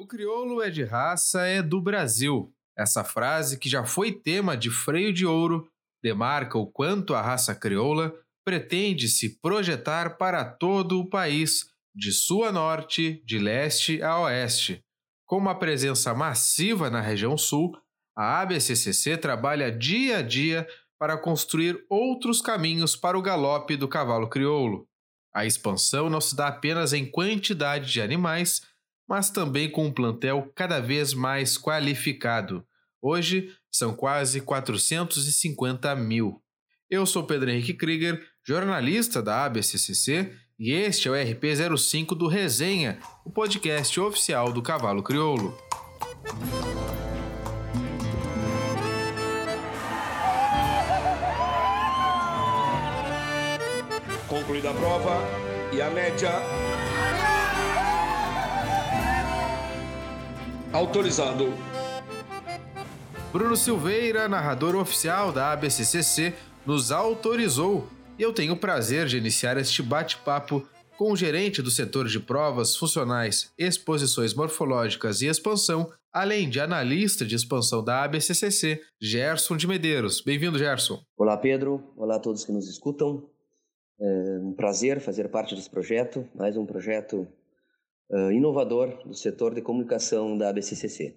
O crioulo é de raça, é do Brasil. Essa frase, que já foi tema de Freio de Ouro, demarca o quanto a raça crioula pretende se projetar para todo o país, de sul a norte, de leste a oeste. Com uma presença massiva na região sul, a ABCCC trabalha dia a dia para construir outros caminhos para o galope do cavalo crioulo. A expansão não se dá apenas em quantidade de animais, mas também com um plantel cada vez mais qualificado. Hoje são quase 450 mil. Eu sou Pedro Henrique Krieger, jornalista da ABCCC, e este é o RP05 do Resenha, o podcast oficial do Cavalo Crioulo. Concluída a prova e a média. Autorizado. Bruno Silveira, narrador oficial da ABCCC, nos autorizou e eu tenho o prazer de iniciar este bate-papo com o gerente do setor de provas funcionais, exposições morfológicas e expansão, além de analista de expansão da ABCCC, Gerson de Medeiros. Bem-vindo, Gerson. Olá, Pedro. Olá a todos que nos escutam. É um prazer fazer parte desse projeto, mais um projeto uh, inovador do setor de comunicação da ABCCC.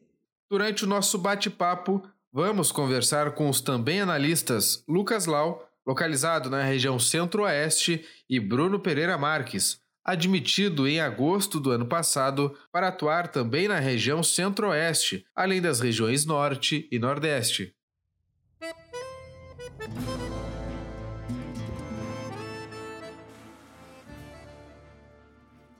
Durante o nosso bate-papo, vamos conversar com os também analistas Lucas Lau, localizado na região Centro-Oeste, e Bruno Pereira Marques, admitido em agosto do ano passado para atuar também na região Centro-Oeste, além das regiões Norte e Nordeste.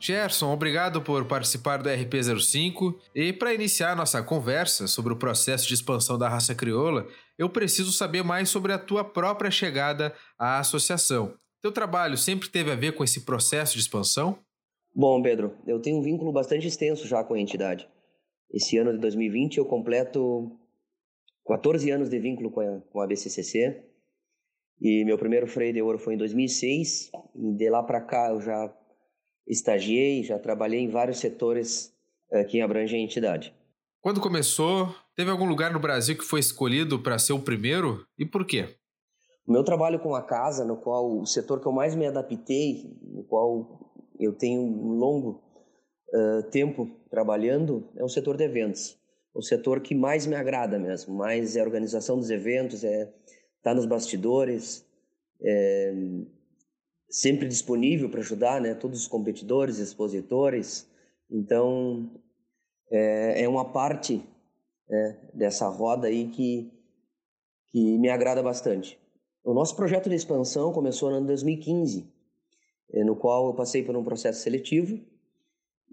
Gerson, obrigado por participar do RP05 e para iniciar nossa conversa sobre o processo de expansão da raça crioula, eu preciso saber mais sobre a tua própria chegada à associação. Teu trabalho sempre teve a ver com esse processo de expansão? Bom, Pedro, eu tenho um vínculo bastante extenso já com a entidade. Esse ano de 2020 eu completo 14 anos de vínculo com a, com a BCCC e meu primeiro freio de ouro foi em 2006 e de lá para cá eu já estagiei, já trabalhei em vários setores uh, que abrangem a entidade. Quando começou, teve algum lugar no Brasil que foi escolhido para ser o primeiro e por quê? O meu trabalho com a casa, no qual o setor que eu mais me adaptei, no qual eu tenho um longo uh, tempo trabalhando, é o setor de eventos. O setor que mais me agrada mesmo, mais é a organização dos eventos, é estar tá nos bastidores, é, sempre disponível para ajudar, né? Todos os competidores, expositores. Então, é, é uma parte né, dessa roda aí que, que me agrada bastante. O nosso projeto de expansão começou no ano 2015, é, no qual eu passei por um processo seletivo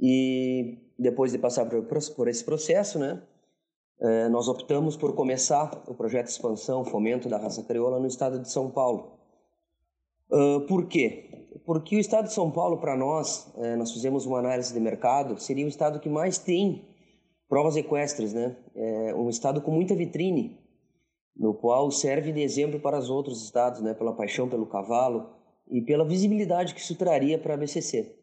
e depois de passar por, por esse processo, né, é, nós optamos por começar o projeto de expansão, fomento da raça crioula no estado de São Paulo. Uh, por quê? Porque o estado de São Paulo, para nós, é, nós fizemos uma análise de mercado, seria o estado que mais tem provas equestres, né? É um estado com muita vitrine, no qual serve de exemplo para os outros estados, né? Pela paixão pelo cavalo e pela visibilidade que isso traria para a BCC.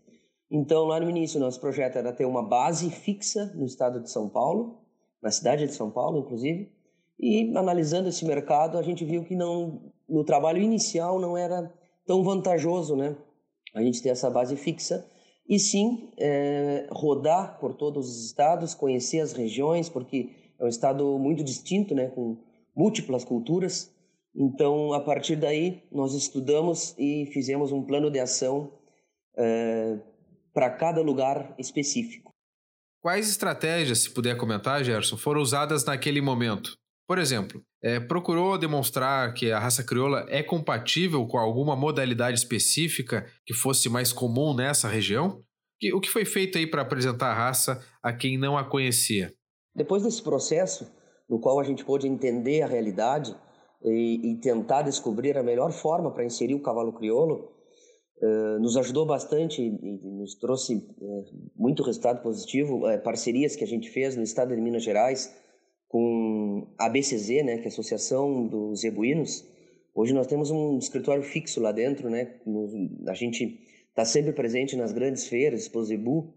Então, lá no início, nosso projeto era ter uma base fixa no estado de São Paulo, na cidade de São Paulo, inclusive, e analisando esse mercado, a gente viu que não, no trabalho inicial não era tão vantajoso, né? A gente ter essa base fixa e sim é, rodar por todos os estados, conhecer as regiões, porque é um estado muito distinto, né? Com múltiplas culturas. Então, a partir daí, nós estudamos e fizemos um plano de ação é, para cada lugar específico. Quais estratégias, se puder comentar, Gerson, foram usadas naquele momento? Por exemplo, é, procurou demonstrar que a raça crioula é compatível com alguma modalidade específica que fosse mais comum nessa região? O que foi feito aí para apresentar a raça a quem não a conhecia? Depois desse processo, no qual a gente pôde entender a realidade e, e tentar descobrir a melhor forma para inserir o cavalo crioulo, uh, nos ajudou bastante e, e nos trouxe uh, muito resultado positivo. Uh, parcerias que a gente fez no estado de Minas Gerais, com a BCZ, né, que é a Associação dos Zebuínos. Hoje nós temos um escritório fixo lá dentro, né? A gente está sempre presente nas grandes feiras, Expo Zebu,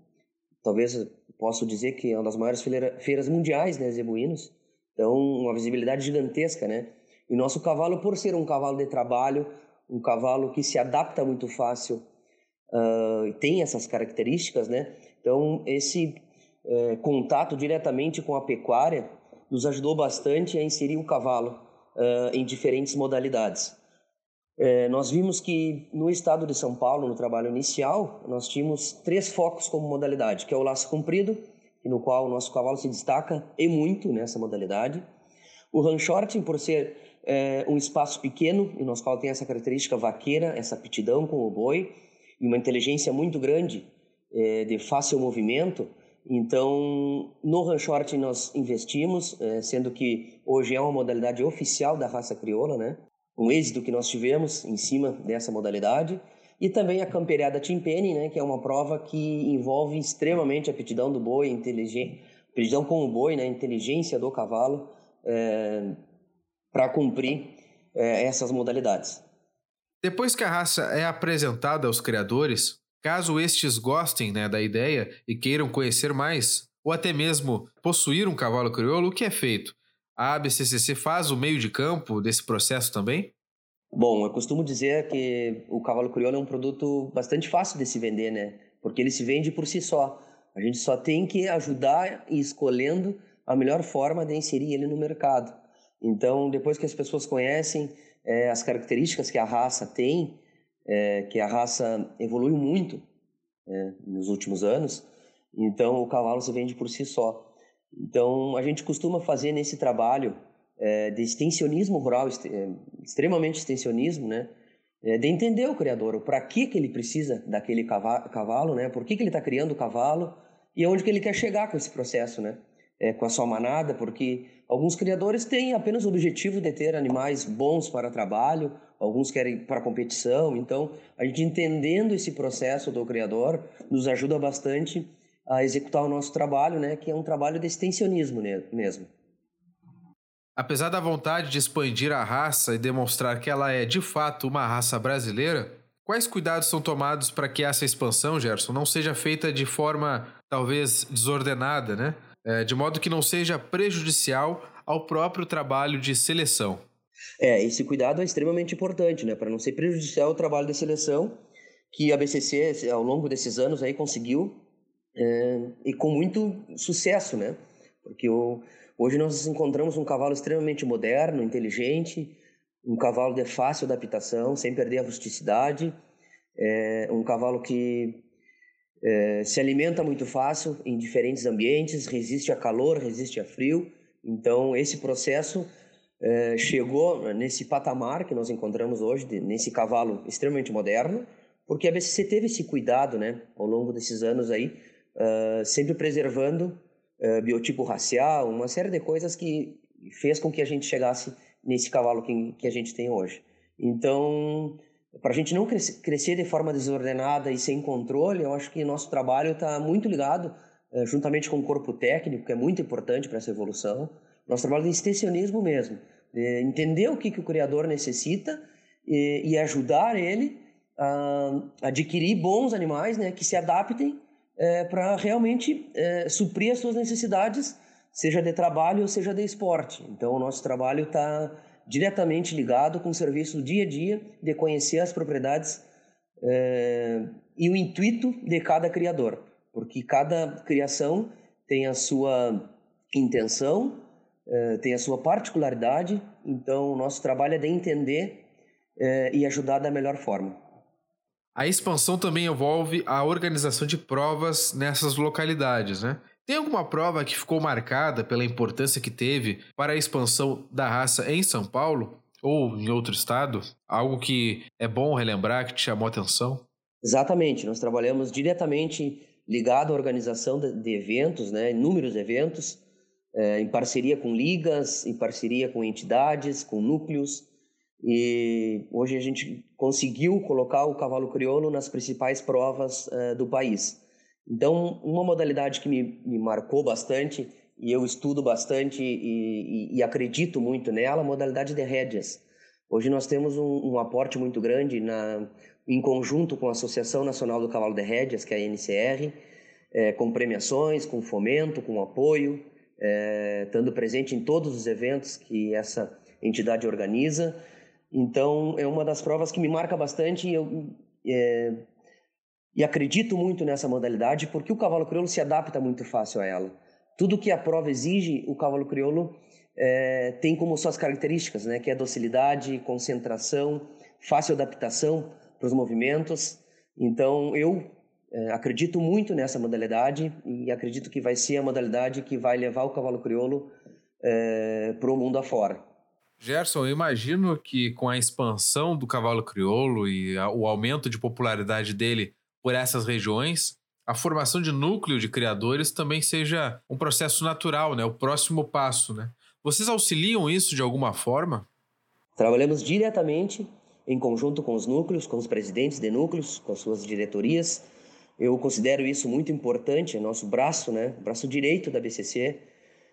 talvez posso dizer que é uma das maiores feiras mundiais, né, zebuínos. Então, uma visibilidade gigantesca, né? E nosso cavalo, por ser um cavalo de trabalho, um cavalo que se adapta muito fácil, uh, tem essas características, né? Então, esse uh, contato diretamente com a pecuária nos ajudou bastante a inserir o cavalo uh, em diferentes modalidades. É, nós vimos que no estado de São Paulo, no trabalho inicial, nós tínhamos três focos como modalidade, que é o laço comprido, no qual o nosso cavalo se destaca e muito nessa modalidade. O ranchorting, por ser é, um espaço pequeno, e nosso cavalo tem essa característica vaqueira, essa aptidão com o boi, e uma inteligência muito grande é, de fácil movimento. Então, no ranchorting nós investimos, é, sendo que hoje é uma modalidade oficial da raça crioula, né? um êxito que nós tivemos em cima dessa modalidade. E também a camperiada Timpani, né, que é uma prova que envolve extremamente a aptidão do boi, inteligência, aptidão com o boi, né, inteligência do cavalo, é, para cumprir é, essas modalidades. Depois que a raça é apresentada aos criadores, caso estes gostem né, da ideia e queiram conhecer mais, ou até mesmo possuir um cavalo crioulo, o que é feito? A ABCCC faz o meio de campo desse processo também? Bom, eu costumo dizer que o cavalo crioulo é um produto bastante fácil de se vender, né? Porque ele se vende por si só. A gente só tem que ajudar e escolhendo a melhor forma de inserir ele no mercado. Então, depois que as pessoas conhecem é, as características que a raça tem, é, que a raça evoluiu muito é, nos últimos anos, então o cavalo se vende por si só. Então, a gente costuma fazer nesse trabalho é, de extensionismo rural, é, extremamente extensionismo, né? É, de entender o criador, para que, que ele precisa daquele cavalo, né? Por que, que ele está criando o cavalo e aonde que ele quer chegar com esse processo, né? É, com a sua manada, porque alguns criadores têm apenas o objetivo de ter animais bons para trabalho, alguns querem para competição. Então, a gente entendendo esse processo do criador nos ajuda bastante a executar o nosso trabalho, né, que é um trabalho de extensionismo mesmo. Apesar da vontade de expandir a raça e demonstrar que ela é de fato uma raça brasileira, quais cuidados são tomados para que essa expansão, Gerson, não seja feita de forma talvez desordenada, né? É, de modo que não seja prejudicial ao próprio trabalho de seleção? É, esse cuidado é extremamente importante, né? Para não ser prejudicial ao trabalho de seleção que a BCC ao longo desses anos aí conseguiu é, e com muito sucesso, né? Porque o, hoje nós encontramos um cavalo extremamente moderno, inteligente, um cavalo de fácil adaptação, sem perder a rusticidade, é, um cavalo que é, se alimenta muito fácil em diferentes ambientes, resiste a calor, resiste a frio. Então, esse processo é, chegou nesse patamar que nós encontramos hoje, de, nesse cavalo extremamente moderno, porque a BCC teve esse cuidado, né, ao longo desses anos aí, uh, sempre preservando uh, biotipo racial, uma série de coisas que fez com que a gente chegasse nesse cavalo que, que a gente tem hoje. Então, para a gente não crescer, crescer de forma desordenada e sem controle, eu acho que nosso trabalho está muito ligado, uh, juntamente com o corpo técnico, que é muito importante para essa evolução. Nosso trabalho de extensionismo mesmo, de entender o que, que o criador necessita e, e ajudar ele a adquirir bons animais né, que se adaptem é, para realmente é, suprir as suas necessidades, seja de trabalho ou seja de esporte. Então, o nosso trabalho está diretamente ligado com o serviço do dia a dia de conhecer as propriedades é, e o intuito de cada criador, porque cada criação tem a sua intenção, é, tem a sua particularidade, então o nosso trabalho é de entender é, e ajudar da melhor forma. A expansão também envolve a organização de provas nessas localidades, né? Tem alguma prova que ficou marcada pela importância que teve para a expansão da raça em São Paulo ou em outro estado? Algo que é bom relembrar, que te chamou a atenção? Exatamente, nós trabalhamos diretamente ligado à organização de eventos, né, inúmeros eventos, é, em parceria com ligas, em parceria com entidades, com núcleos, e hoje a gente conseguiu colocar o cavalo crioulo nas principais provas uh, do país. Então, uma modalidade que me, me, marcou bastante e eu estudo bastante e, e, e, acredito muito nela, a modalidade de rédeas. Hoje nós temos um, um aporte muito grande na, em conjunto com a Associação Nacional do Cavalo de Rédeas, que é a NCR, é, com premiações, com fomento, com apoio, é, estando presente em todos os eventos que essa entidade organiza. Então, é uma das provas que me marca bastante e eu é, e acredito muito nessa modalidade porque o cavalo crioulo se adapta muito fácil a ela. Tudo que a prova exige, o cavalo crioulo é, tem como suas características, né? Que é docilidade, concentração, fácil adaptação para os movimentos. Então, eu acredito muito nessa modalidade e acredito que vai ser a modalidade que vai levar o cavalo crioulo é, para o mundo afora. Gerson, eu imagino que com a expansão do cavalo crioulo e a, o aumento de popularidade dele por essas regiões, a formação de núcleo de criadores também seja um processo natural, né? O próximo passo, né? Vocês auxiliam isso de alguma forma? Trabalhamos diretamente em conjunto com os núcleos, com os presidentes de núcleos, com suas diretorias. Eu considero isso muito importante, é nosso braço, né? Braço direito da BCC,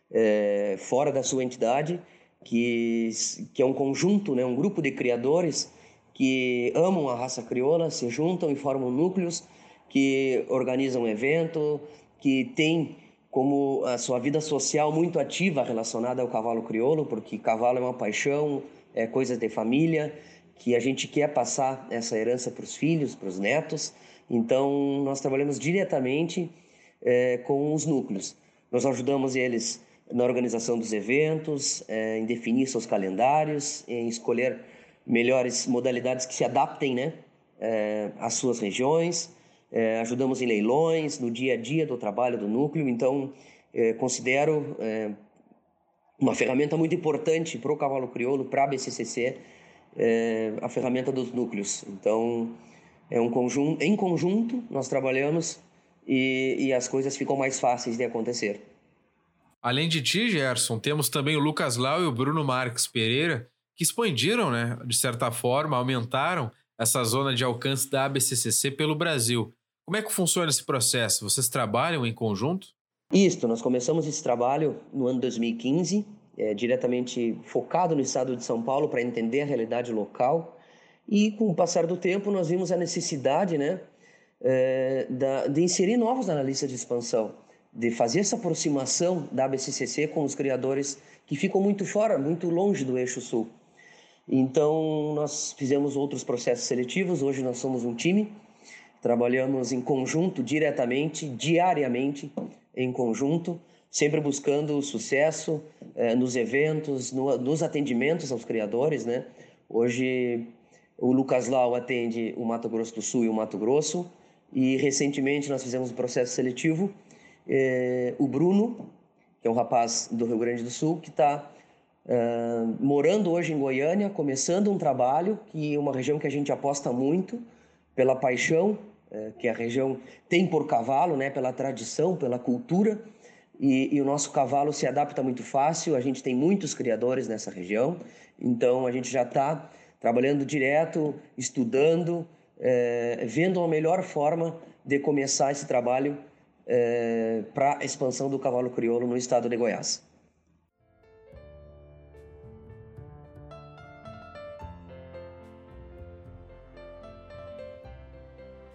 é, fora da sua entidade, que, que é um conjunto, né? Um grupo de criadores que amam a raça crioula, se juntam e formam núcleos que organizam evento, que tem como a sua vida social muito ativa relacionada ao cavalo crioulo, porque cavalo é uma paixão, é coisa de família, que a gente quer passar essa herança para os filhos, para os netos. Então, nós trabalhamos diretamente é, com os núcleos. Nós ajudamos eles na organização dos eventos, é, em definir seus calendários, em escolher melhores modalidades que se adaptem né, é, às suas regiões. Ajudamos em leilões, no dia a dia do trabalho do núcleo. Então, considero uma ferramenta muito importante para o cavalo crioulo, para a BCCC, a ferramenta dos núcleos. Então, é um conjunto, em conjunto nós trabalhamos e, e as coisas ficam mais fáceis de acontecer. Além de ti, Gerson, temos também o Lucas Lau e o Bruno Marques Pereira, que expandiram, né, de certa forma, aumentaram essa zona de alcance da ABCCC pelo Brasil. Como é que funciona esse processo? Vocês trabalham em conjunto? Isso, nós começamos esse trabalho no ano 2015, é, diretamente focado no estado de São Paulo para entender a realidade local. E com o passar do tempo, nós vimos a necessidade né, é, da, de inserir novos analistas de expansão, de fazer essa aproximação da ABCCC com os criadores que ficam muito fora, muito longe do eixo sul. Então, nós fizemos outros processos seletivos. Hoje, nós somos um time, trabalhamos em conjunto, diretamente, diariamente, em conjunto, sempre buscando sucesso eh, nos eventos, no, nos atendimentos aos criadores. Né? Hoje, o Lucas Lau atende o Mato Grosso do Sul e o Mato Grosso, e recentemente nós fizemos um processo seletivo. Eh, o Bruno, que é um rapaz do Rio Grande do Sul, que está Uh, morando hoje em Goiânia, começando um trabalho que é uma região que a gente aposta muito pela paixão uh, que a região tem por cavalo, né, pela tradição, pela cultura. E, e, o nosso cavalo se adapta muito fácil. A gente tem muitos criadores nessa região, então a gente já está trabalhando direto, estudando, uh, vendo a melhor forma de começar esse trabalho para a expansão do cavalo crioulo no estado de Goiás.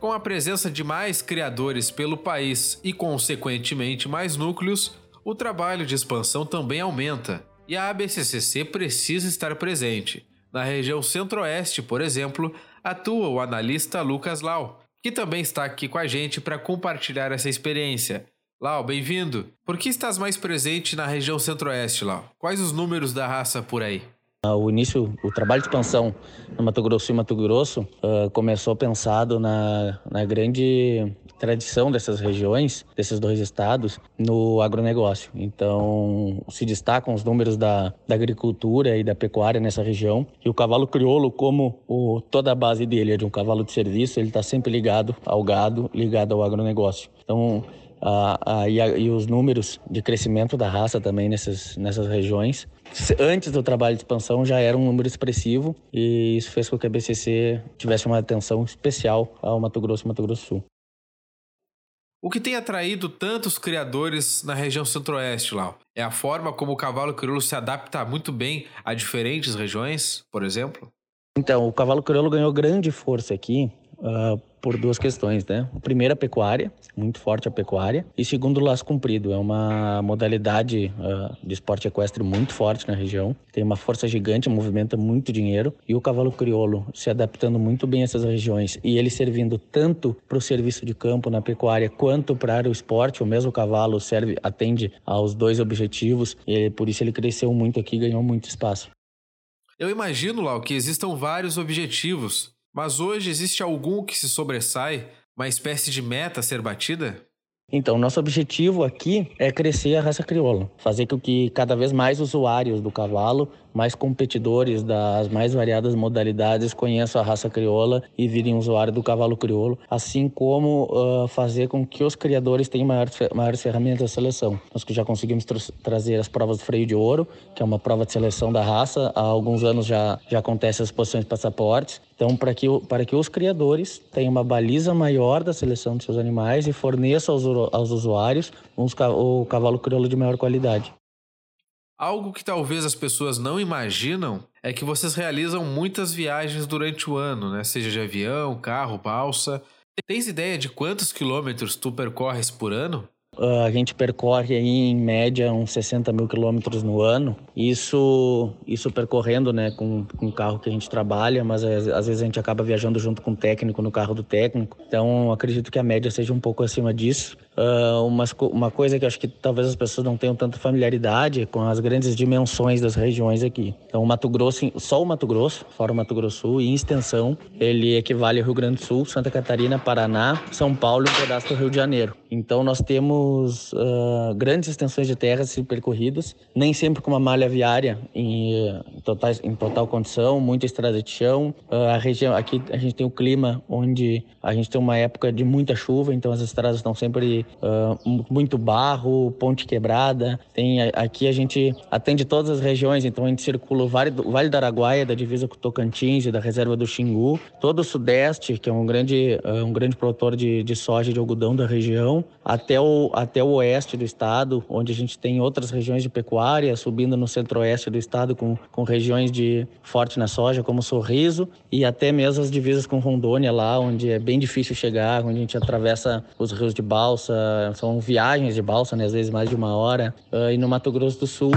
Com a presença de mais criadores pelo país e, consequentemente, mais núcleos, o trabalho de expansão também aumenta e a ABCCC precisa estar presente. Na região centro-oeste, por exemplo, atua o analista Lucas Lau, que também está aqui com a gente para compartilhar essa experiência. Lau, bem-vindo! Por que estás mais presente na região centro-oeste, Lau? Quais os números da raça por aí? O início, o trabalho de expansão no Mato Grosso e Mato Grosso uh, começou pensado na, na grande tradição dessas regiões, desses dois estados, no agronegócio. Então, se destacam os números da, da agricultura e da pecuária nessa região. E o cavalo crioulo, como o, toda a base dele é de um cavalo de serviço, ele está sempre ligado ao gado, ligado ao agronegócio. Então, e, a, e, os números de crescimento da raça também nessas, nessas regiões. Antes do trabalho de expansão já era um número expressivo e isso fez com que a BCC tivesse uma atenção especial ao Mato Grosso e Mato Grosso Sul. O que tem atraído tantos criadores na região centro-oeste, Lau? É a forma como o cavalo crioulo se adapta muito bem a diferentes regiões, por exemplo? Então, o cavalo crioulo ganhou grande força aqui uh, por duas questões, né? A primeira, a pecuária, muito forte a pecuária. E segundo, o laço comprido. É uma modalidade uh, de esporte equestre muito forte na região. Tem uma força gigante, movimenta muito dinheiro. E o cavalo crioulo se adaptando muito bem a essas regiões. E ele servindo tanto para o serviço de campo na pecuária quanto para o esporte. O mesmo cavalo serve, atende aos dois objetivos. E por isso ele cresceu muito aqui ganhou muito espaço. Eu imagino, Lau, que existam vários objetivos mas hoje existe algum que se sobressai, uma espécie de meta a ser batida? Então, nosso objetivo aqui é crescer a raça crioula, fazer com que cada vez mais usuários do cavalo mais competidores das mais variadas modalidades conheçam a raça crioula e virem usuário do cavalo crioulo, assim como uh, fazer com que os criadores tenham maiores, maiores ferramentas de seleção. Nós que já conseguimos tra trazer as provas do freio de ouro, que é uma prova de seleção da raça, há alguns anos já, já acontece as posições de passaportes. Então, para que, para que os criadores tenham uma baliza maior da seleção de seus animais e forneçam aos, aos usuários uns, o cavalo crioulo de maior qualidade. Algo que talvez as pessoas não imaginam é que vocês realizam muitas viagens durante o ano, né? Seja de avião, carro, balsa. Tens ideia de quantos quilômetros tu percorres por ano? Uh, a gente percorre aí em média uns 60 mil quilômetros no ano. Isso, isso percorrendo, né, com, com o carro que a gente trabalha, mas às, vezes a gente acaba viajando junto com o técnico no carro do técnico. Então acredito que a média seja um pouco acima disso. Uh, uma, uma coisa que acho que talvez as pessoas não tenham tanta familiaridade com as grandes dimensões das regiões aqui. Então, o Mato Grosso, só o Mato Grosso, fora o Mato Grosso Sul, em extensão, ele equivale ao Rio Grande do Sul, Santa Catarina, Paraná, São Paulo e um pedaço do Rio de Janeiro. Então, nós temos uh, grandes extensões de terras percorridas, nem sempre com uma malha viária em, em, total, em total condição, muita estrada de chão. Uh, a região aqui a gente tem o clima onde a gente tem uma época de muita chuva, então as estradas estão sempre uh, muito barro, ponte quebrada. Tem aqui a gente atende todas as regiões, então a gente circula o Vale do, vale do Araguaia, da divisa com o Tocantins e da reserva do Xingu, todo o Sudeste, que é um grande uh, um grande produtor de, de soja e de algodão da região, até o até o oeste do estado, onde a gente tem outras regiões de pecuária, subindo no centro-oeste do estado com, com regiões de forte na soja, como Sorriso, e até mesmo as divisas com Rondônia lá, onde é bem difícil chegar, onde a gente atravessa os rios de balsa, são viagens de balsa, né, às vezes mais de uma hora. Uh, e no Mato Grosso do Sul,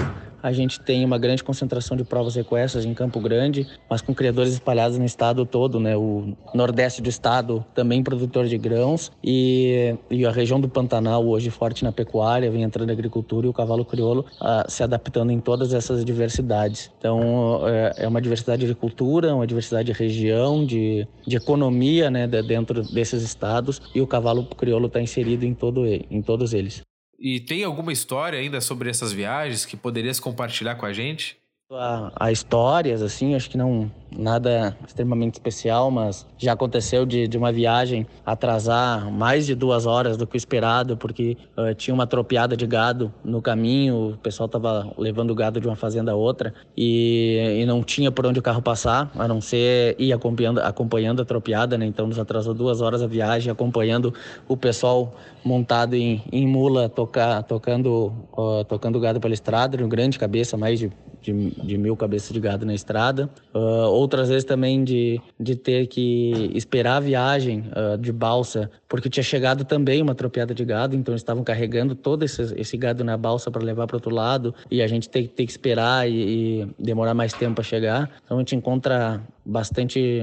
a gente tem uma grande concentração de provas equestres em Campo Grande, mas com criadores espalhados no estado todo, né? O nordeste do estado também produtor de grãos e, e a região do Pantanal hoje forte na pecuária, vem entrando na agricultura e o cavalo crioulo uh, se adaptando em todas essas diversidades. Então é, é uma diversidade de cultura, uma diversidade de região, de, de economia, né? De, dentro desses estados e o cavalo crioulo está inserido em todo em todos eles. E tem alguma história ainda sobre essas viagens que poderias compartilhar com a gente? A, a histórias, assim, acho que não nada extremamente especial, mas já aconteceu de, de uma viagem atrasar mais de duas horas do que o esperado, porque uh, tinha uma tropiada de gado no caminho, o pessoal estava levando o gado de uma fazenda a outra e, e, não tinha por onde o carro passar, a não ser ir acompanhando, acompanhando a tropiada, né? Então nos atrasou duas horas a viagem, acompanhando o pessoal montado em, em mula, tocar, tocando, uh, tocando gado pela estrada, um grande cabeça, mais de de, de mil cabeças de gado na estrada. Uh, outras vezes também de, de ter que esperar a viagem uh, de balsa, porque tinha chegado também uma tropiada de gado, então eles estavam carregando todo esse, esse gado na balsa para levar para outro lado e a gente tem, tem que esperar e, e demorar mais tempo para chegar. Então a gente encontra bastante,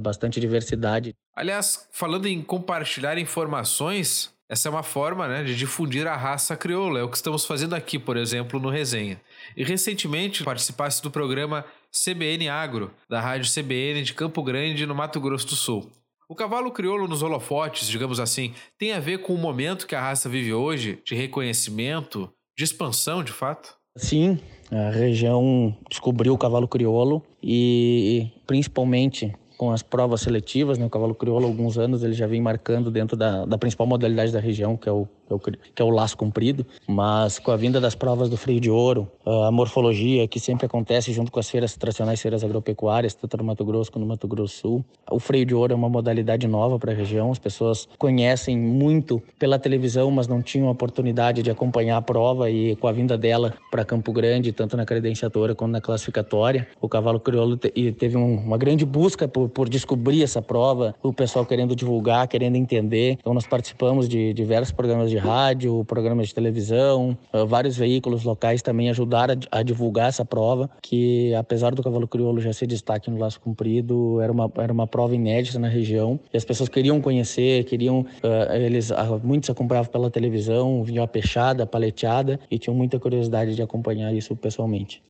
bastante diversidade. Aliás, falando em compartilhar informações, essa é uma forma né, de difundir a raça crioula. É o que estamos fazendo aqui, por exemplo, no Resenha. E recentemente participasse do programa CBN Agro, da rádio CBN de Campo Grande, no Mato Grosso do Sul. O cavalo crioulo nos holofotes, digamos assim, tem a ver com o momento que a raça vive hoje, de reconhecimento, de expansão, de fato? Sim, a região descobriu o cavalo crioulo e principalmente com as provas seletivas, né? O cavalo crioulo, há alguns anos, ele já vem marcando dentro da, da principal modalidade da região, que é o, que é o laço comprido, mas com a vinda das provas do freio de ouro, a morfologia que sempre acontece junto com as feiras tradicionais, feiras agropecuárias, tanto no Mato Grosso quanto no Mato Grosso Sul. O freio de ouro é uma modalidade nova para a região, as pessoas conhecem muito pela televisão, mas não tinham a oportunidade de acompanhar a prova e com a vinda dela para Campo Grande, tanto na credenciatória quanto na classificatória, o cavalo crioulo teve uma grande busca por, por descobrir essa prova, o pessoal querendo divulgar, querendo entender. Então nós participamos de diversos programas de rádio, programas de televisão, uh, vários veículos locais também ajudaram a, divulgar essa prova, que apesar do cavalo crioulo já ser destaque no laço comprido, era uma, era uma prova inédita na região e as pessoas queriam conhecer, queriam, uh, eles, uh, muitos acompanhavam pela televisão, vinham a peixada, a paleteada e tinham muita curiosidade de acompanhar isso pessoalmente.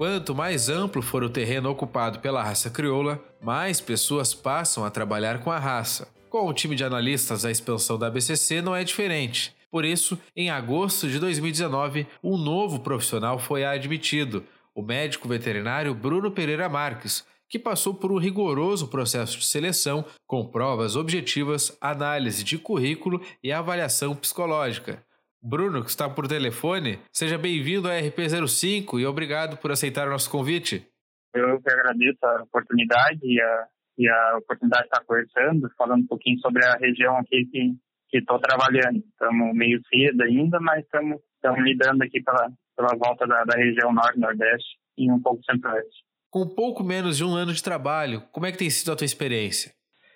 Quanto mais amplo for o terreno ocupado pela raça crioula, mais pessoas passam a trabalhar com a raça. Com o time de analistas da expansão da BCC não é diferente. Por isso, em agosto de 2019, um novo profissional foi admitido, o médico veterinário Bruno Pereira Marques, que passou por um rigoroso processo de seleção com provas objetivas, análise de currículo e avaliação psicológica. Bruno, que está por telefone, seja bem-vindo à RP05 e obrigado por aceitar o nosso convite. Eu que agradeço a oportunidade e a, e a oportunidade de estar conversando, falando um pouquinho sobre a região aqui que estou trabalhando. Estamos meio cedo ainda, mas estamos lidando aqui pela, pela volta da, da região norte-nordeste e um pouco centro-oeste. Com pouco menos de um ano de trabalho, como é que tem sido a tua experiência?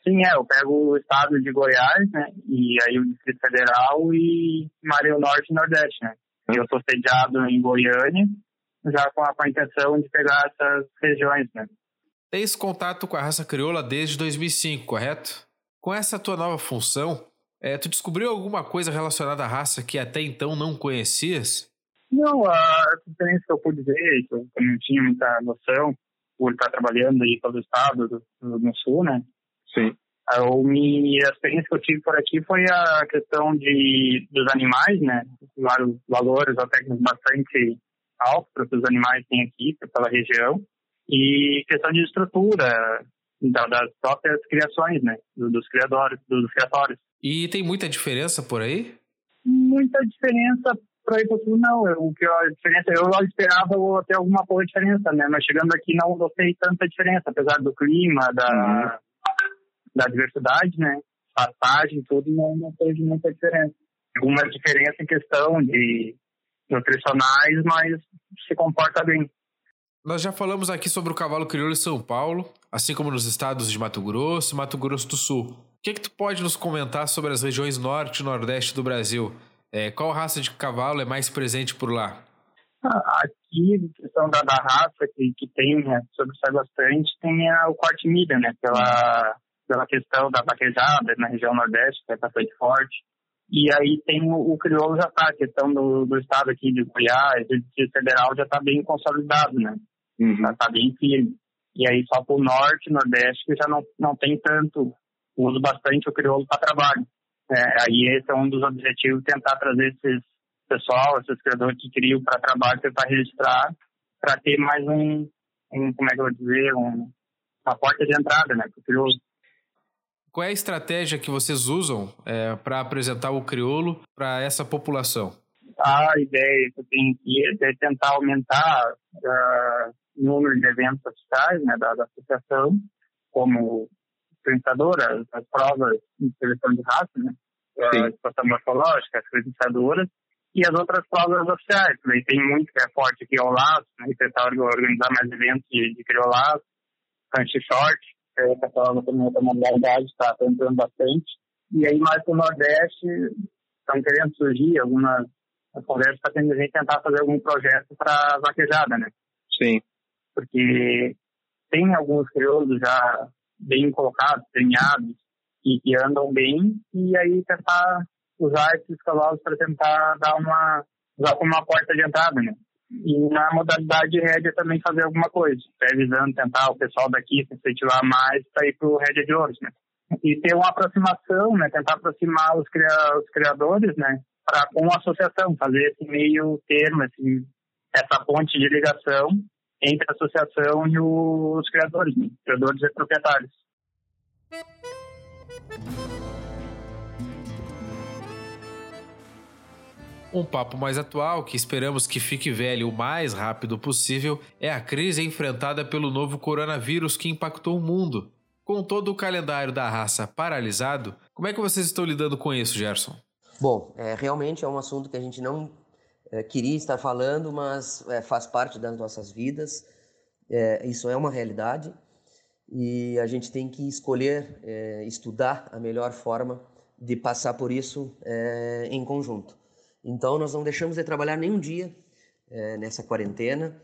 Sim, é, eu pego o estado de Goiás, né, e aí o Distrito Federal e Maranhão Norte e Nordeste, né. Eu estou sediado em Goiânia, já com a, com a intenção de pegar essas regiões, né. Tens contato com a raça crioula desde 2005, correto? Com essa tua nova função, é, tu descobriu alguma coisa relacionada à raça que até então não conhecias? Não, a experiência que eu pude ver, que eu não tinha muita noção, por estar trabalhando aí pelo estado do, do, do sul, né? Sim. Eu me, a experiência que eu tive por aqui foi a questão de, dos animais, né? Vários valores ou técnicos bastante altos para que os animais têm aqui, pela região. E questão de estrutura das próprias criações, né? Dos criadores, dos criatórios. E tem muita diferença por aí? Muita diferença para ir para sul, não. O que a diferença, eu esperava ter alguma boa diferença, né? Mas chegando aqui não notei tanta diferença, apesar do clima, da, uhum da diversidade, né? Passagem, tudo, não, não teve muita diferença. Alguma diferença em questão de nutricionais, mas se comporta bem. Nós já falamos aqui sobre o cavalo crioulo em São Paulo, assim como nos estados de Mato Grosso e Mato Grosso do Sul. O que, é que tu pode nos comentar sobre as regiões norte e nordeste do Brasil? É, qual raça de cavalo é mais presente por lá? Ah, aqui, questão da, da raça que, que tem, né, sobressai bastante, tem a, o corte milha, né, pela, pela questão da vaquejada na região nordeste, que é bastante forte. E aí tem o, o crioulo já está, a questão do, do estado aqui de Goiás, do Distrito Federal já está bem consolidado, né? Uhum. Já está bem firme. E aí só para o norte, nordeste, que já não, não tem tanto, uso bastante o crioulo para trabalho. É, aí esse é um dos objetivos, tentar trazer esses pessoal, esses criadores que criam para trabalho, tentar registrar, para ter mais um, um, como é que eu vou dizer, um, uma porta de entrada, né, para o crioulo. Qual é a estratégia que vocês usam é, para apresentar o crioulo para essa população? A ideia que tenho aqui é tentar aumentar uh, o número de eventos oficiais né, da, da associação, como credenciadoras, as provas de seleção de raça, né, a situação morfológica, as credenciadoras, e as outras provas oficiais. Daí tem muito que é forte aqui ao lado, né, tentar organizar mais eventos de, de criolaço, canche short, é, que a outra modalidade está entrando bastante. E aí, mais para o Nordeste, estão querendo surgir algumas conversas para a gente tentar fazer algum projeto para vaquejada, né? Sim. Porque tem alguns crioulos já bem colocados, treinados, e que andam bem, e aí tentar usar esses cavalos para tentar dar uma, usar como uma porta de entrada, né? E na modalidade rédea também fazer alguma coisa, visando tentar o pessoal daqui se incentivar mais para ir para o rédea de ouros, né? E ter uma aproximação, né? Tentar aproximar os, cria os criadores, né? Para com a associação, fazer esse meio termo, esse, essa ponte de ligação entre a associação e os criadores, né? criadores e proprietários. Um papo mais atual, que esperamos que fique velho o mais rápido possível, é a crise enfrentada pelo novo coronavírus que impactou o mundo. Com todo o calendário da raça paralisado, como é que vocês estão lidando com isso, Gerson? Bom, é, realmente é um assunto que a gente não é, queria estar falando, mas é, faz parte das nossas vidas. É, isso é uma realidade e a gente tem que escolher é, estudar a melhor forma de passar por isso é, em conjunto. Então, nós não deixamos de trabalhar nenhum dia é, nessa quarentena.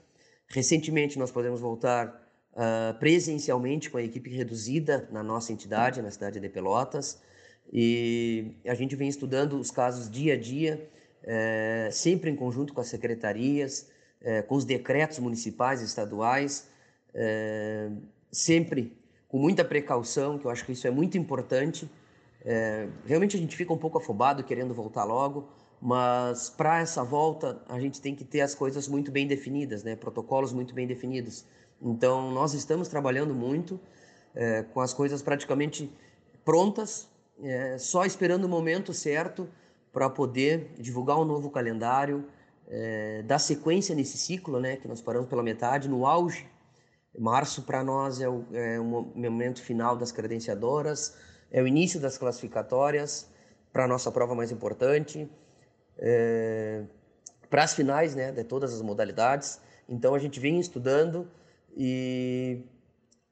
Recentemente, nós podemos voltar uh, presencialmente com a equipe reduzida na nossa entidade, na cidade de Pelotas. E a gente vem estudando os casos dia a dia, é, sempre em conjunto com as secretarias, é, com os decretos municipais e estaduais, sempre com muita precaução, que eu acho que isso é muito importante. Realmente a gente fica um pouco afobado querendo voltar logo, mas para essa volta a gente tem que ter as coisas muito bem definidas, né? protocolos muito bem definidos. Então nós estamos trabalhando muito é, com as coisas praticamente prontas, é, só esperando o momento certo para poder divulgar um novo calendário, é, dar sequência nesse ciclo, né? que nós paramos pela metade, no auge. Março para nós é o, é o momento final das credenciadoras, é o início das classificatórias para a nossa prova mais importante é, para as finais né, de todas as modalidades. Então a gente vem estudando e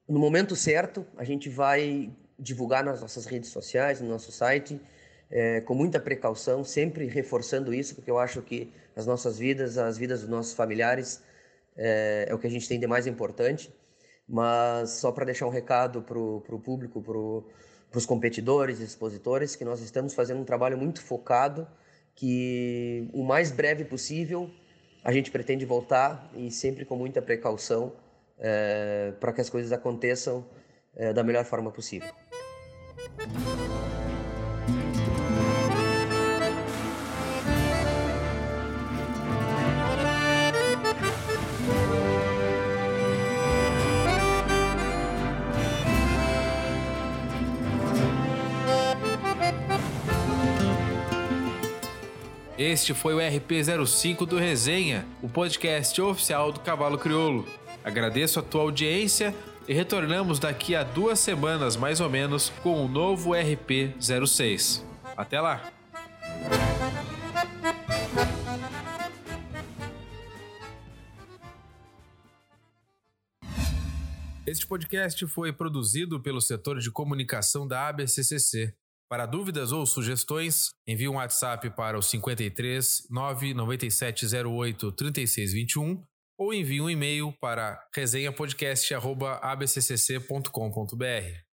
no momento certo a gente vai divulgar nas nossas redes sociais, no nosso site, é, com muita precaução, sempre reforçando isso, porque eu acho que as nossas vidas, as vidas dos nossos familiares, é, é o que a gente tem de mais importante. Mas só para deixar um recado para o público, para os competidores, expositores, que nós estamos fazendo um trabalho muito focado que o mais breve possível a gente pretende voltar e sempre com muita precaução é, para que as coisas aconteçam é, da melhor forma possível. Este foi o RP05 do Resenha, o podcast oficial do Cavalo Crioulo. Agradeço a tua audiência e retornamos daqui a duas semanas mais ou menos com o novo RP06. Até lá! Este podcast foi produzido pelo setor de comunicação da ABCCC. Para dúvidas ou sugestões, envie um WhatsApp para o 53 99708 3621 ou envie um e-mail para resenhapodcast.abccc.com.br.